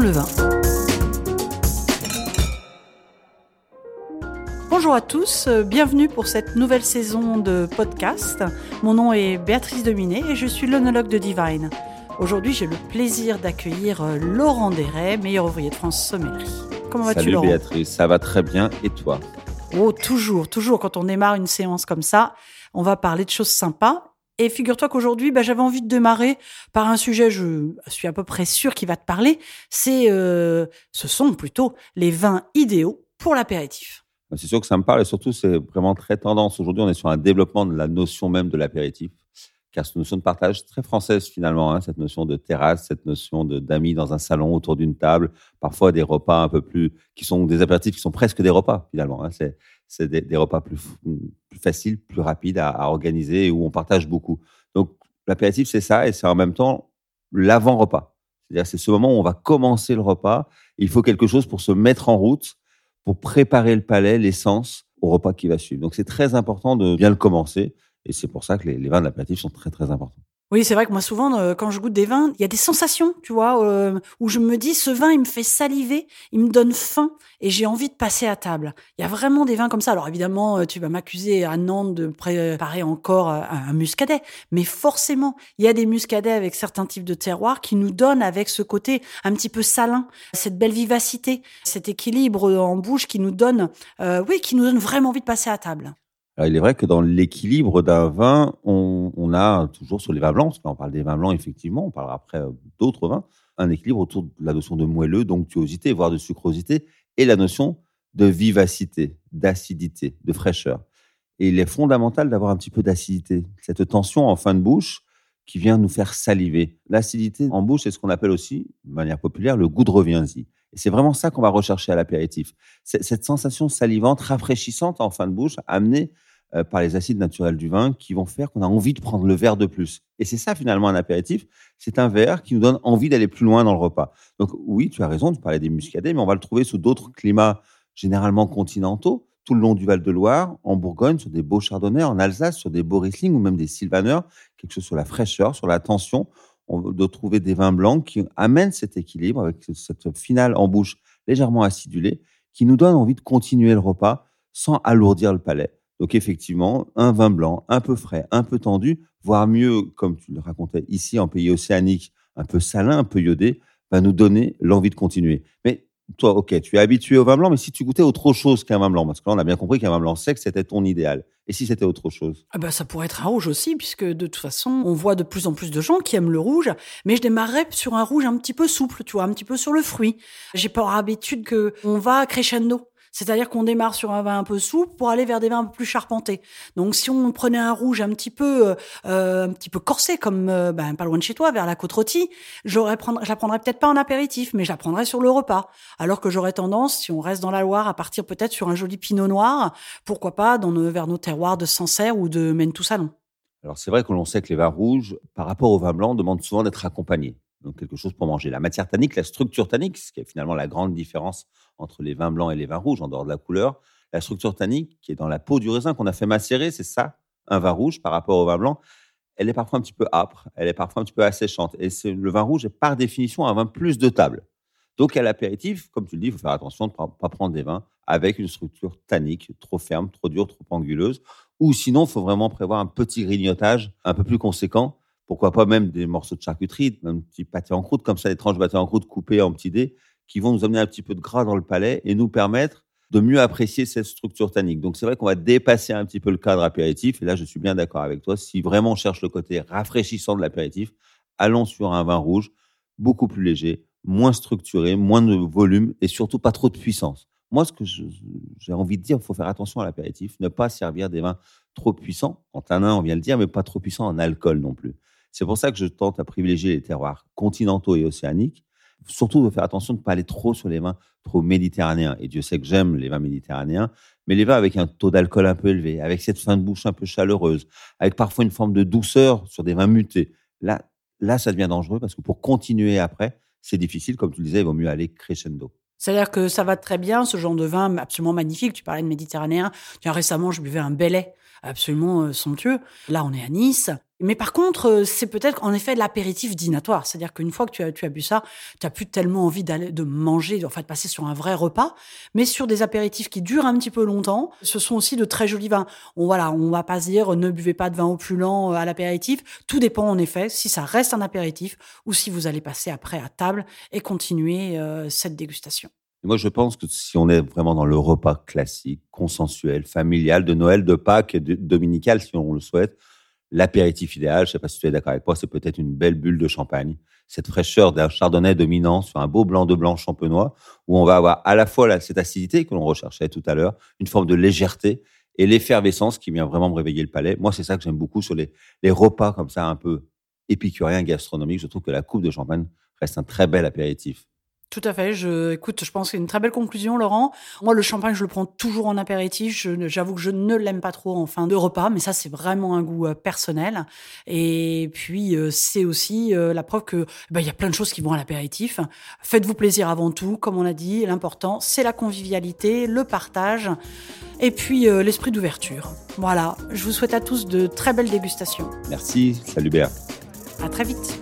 apprendre le vin. Bonjour à tous, euh, bienvenue pour cette nouvelle saison de podcast. Mon nom est Béatrice Dominé et je suis l'onologue de Divine. Aujourd'hui, j'ai le plaisir d'accueillir euh, Laurent Desray, meilleur ouvrier de France sommellerie. Comment vas-tu Salut Laurent? Béatrice, ça va très bien et toi? Oh, toujours, toujours, quand on démarre une séance comme ça, on va parler de choses sympas. Et figure-toi qu'aujourd'hui, bah, j'avais envie de démarrer par un sujet, je suis à peu près sûr qu'il va te parler. C'est, euh, ce sont plutôt les vins idéaux pour l'apéritif. C'est sûr que ça me parle et surtout c'est vraiment très tendance. Aujourd'hui, on est sur un développement de la notion même de l'apéritif, car cette notion de partage très française finalement, hein, cette notion de terrasse, cette notion d'amis dans un salon autour d'une table, parfois des repas un peu plus, qui sont des apéritifs qui sont presque des repas finalement. Hein. C'est des repas plus, plus faciles, plus rapides à, à organiser et où on partage beaucoup. Donc l'apéritif c'est ça et c'est en même temps l'avant-repas. C'est-à-dire c'est ce moment où on va commencer le repas. Il faut quelque chose pour se mettre en route, pour préparer le palais, l'essence au repas qui va suivre. Donc c'est très important de bien le commencer et c'est pour ça que les, les vins de l'apéritif sont très très importants. Oui, c'est vrai que moi souvent, euh, quand je goûte des vins, il y a des sensations, tu vois, euh, où je me dis, ce vin, il me fait saliver, il me donne faim, et j'ai envie de passer à table. Il y a vraiment des vins comme ça. Alors évidemment, euh, tu vas m'accuser à Nantes de préparer encore un, muscadet, mais forcément, il y a des muscadets avec certains types de terroirs qui nous donnent avec ce côté un petit peu salin, cette belle vivacité, cet équilibre en bouche qui nous donne, euh, oui, qui nous donne vraiment envie de passer à table. Il est vrai que dans l'équilibre d'un vin, on, on, a toujours sur les vins blancs, parce qu'on parle des vins blancs, effectivement, on parlera après d'autres vins, un équilibre autour de la notion de moelleux, d'onctuosité, voire de sucrosité, et la notion de vivacité, d'acidité, de fraîcheur. Et il est fondamental d'avoir un petit peu d'acidité, cette tension en fin de bouche qui vient nous faire saliver. L'acidité en bouche, c'est ce qu'on appelle aussi, de manière populaire, le goût de reviens-y. Et c'est vraiment ça qu'on va rechercher à l'apéritif. Cette sensation salivante, rafraîchissante en fin de bouche, amenée euh, par les acides naturels du vin qui vont faire qu'on a envie de prendre le verre de plus. Et c'est ça finalement un apéritif, c'est un verre qui nous donne envie d'aller plus loin dans le repas. Donc oui, tu as raison, tu parlais des muscadets, mais on va le trouver sous d'autres climats généralement continentaux, tout le long du Val-de-Loire, en Bourgogne, sur des beaux chardonnays, en Alsace, sur des beaux Riesling ou même des sylvaneurs, quelque chose sur la fraîcheur, sur la tension. On doit trouver des vins blancs qui amènent cet équilibre avec cette finale en bouche légèrement acidulée, qui nous donne envie de continuer le repas sans alourdir le palais. Donc effectivement, un vin blanc un peu frais, un peu tendu, voire mieux, comme tu le racontais ici en pays océanique, un peu salin, un peu iodé, va nous donner l'envie de continuer. Mais toi, ok, tu es habitué au vin blanc, mais si tu goûtais autre chose qu'un vin blanc, parce que là, on a bien compris qu'un vin blanc sec, c'était ton idéal. Et si c'était autre chose? Ah bah, Ça pourrait être un rouge aussi, puisque de toute façon, on voit de plus en plus de gens qui aiment le rouge, mais je démarrerais sur un rouge un petit peu souple, tu vois, un petit peu sur le fruit. J'ai pas l'habitude que on va crescendo. C'est-à-dire qu'on démarre sur un vin un peu souple pour aller vers des vins un peu plus charpentés. Donc si on prenait un rouge un petit peu euh, un petit peu corsé comme euh, ben, pas loin de chez toi vers la côte rôtie, j'aurais prendre je la prendrais peut-être pas en apéritif, mais je la prendrais sur le repas. Alors que j'aurais tendance si on reste dans la Loire à partir peut-être sur un joli pinot noir, pourquoi pas dans vers nos terroirs de Sancerre ou de Maine-tout-Salon. Alors c'est vrai que l'on sait que les vins rouges par rapport aux vins blancs demandent souvent d'être accompagnés donc quelque chose pour manger. La matière tannique, la structure tannique, ce qui est finalement la grande différence entre les vins blancs et les vins rouges, en dehors de la couleur, la structure tannique qui est dans la peau du raisin qu'on a fait macérer, c'est ça, un vin rouge par rapport au vin blanc. Elle est parfois un petit peu âpre, elle est parfois un petit peu asséchante. Et le vin rouge est par définition un vin plus de table. Donc à l'apéritif, comme tu le dis, il faut faire attention de ne pas prendre des vins avec une structure tannique trop ferme, trop dure, trop anguleuse. Ou sinon, il faut vraiment prévoir un petit grignotage un peu plus conséquent pourquoi pas même des morceaux de charcuterie, un petit pâté en croûte, comme ça, des tranches pâté en croûte coupées en petits dés, qui vont nous amener un petit peu de gras dans le palais et nous permettre de mieux apprécier cette structure tannique. Donc c'est vrai qu'on va dépasser un petit peu le cadre apéritif, et là je suis bien d'accord avec toi, si vraiment on cherche le côté rafraîchissant de l'apéritif, allons sur un vin rouge beaucoup plus léger, moins structuré, moins de volume et surtout pas trop de puissance. Moi, ce que j'ai envie de dire, il faut faire attention à l'apéritif, ne pas servir des vins trop puissants, en tanin, on vient de le dire, mais pas trop puissants en alcool non plus. C'est pour ça que je tente à privilégier les terroirs continentaux et océaniques. Surtout de faire attention de ne pas aller trop sur les vins trop méditerranéens. Et Dieu sait que j'aime les vins méditerranéens, mais les vins avec un taux d'alcool un peu élevé, avec cette fin de bouche un peu chaleureuse, avec parfois une forme de douceur sur des vins mutés. Là, là, ça devient dangereux parce que pour continuer après, c'est difficile. Comme tu le disais, il vaut mieux aller crescendo. C'est-à-dire que ça va très bien, ce genre de vin absolument magnifique. Tu parlais de méditerranéen. Récemment, je buvais un Belay absolument somptueux. Là, on est à Nice. Mais par contre, euh, c'est peut-être en effet l'apéritif dînatoire. C'est-à-dire qu'une fois que tu as, bu ça, tu n'as plus tellement envie d'aller, de manger, en fait, de passer sur un vrai repas. Mais sur des apéritifs qui durent un petit peu longtemps, ce sont aussi de très jolis vins. On, voilà, on va pas se dire ne buvez pas de vin opulent euh, à l'apéritif. Tout dépend en effet si ça reste un apéritif ou si vous allez passer après à table et continuer euh, cette dégustation. moi, je pense que si on est vraiment dans le repas classique, consensuel, familial, de Noël, de Pâques et dominical, si on le souhaite, l'apéritif idéal, je sais pas si tu es d'accord avec moi, c'est peut-être une belle bulle de champagne, cette fraîcheur d'un chardonnay dominant sur un beau blanc de blanc champenois, où on va avoir à la fois cette acidité que l'on recherchait tout à l'heure, une forme de légèreté et l'effervescence qui vient vraiment me réveiller le palais. Moi, c'est ça que j'aime beaucoup sur les, les repas comme ça, un peu épicuriens, gastronomiques. Je trouve que la coupe de champagne reste un très bel apéritif. Tout à fait. Je, écoute, je pense que c'est une très belle conclusion, Laurent. Moi, le champagne, je le prends toujours en apéritif. J'avoue que je ne l'aime pas trop en fin de repas, mais ça, c'est vraiment un goût euh, personnel. Et puis, euh, c'est aussi euh, la preuve que ben, il y a plein de choses qui vont à l'apéritif. Faites-vous plaisir avant tout, comme on a dit. L'important, c'est la convivialité, le partage, et puis l'esprit d'ouverture. Voilà. Je vous souhaite à tous de très belles dégustations. Merci. Salut Béa. À très vite.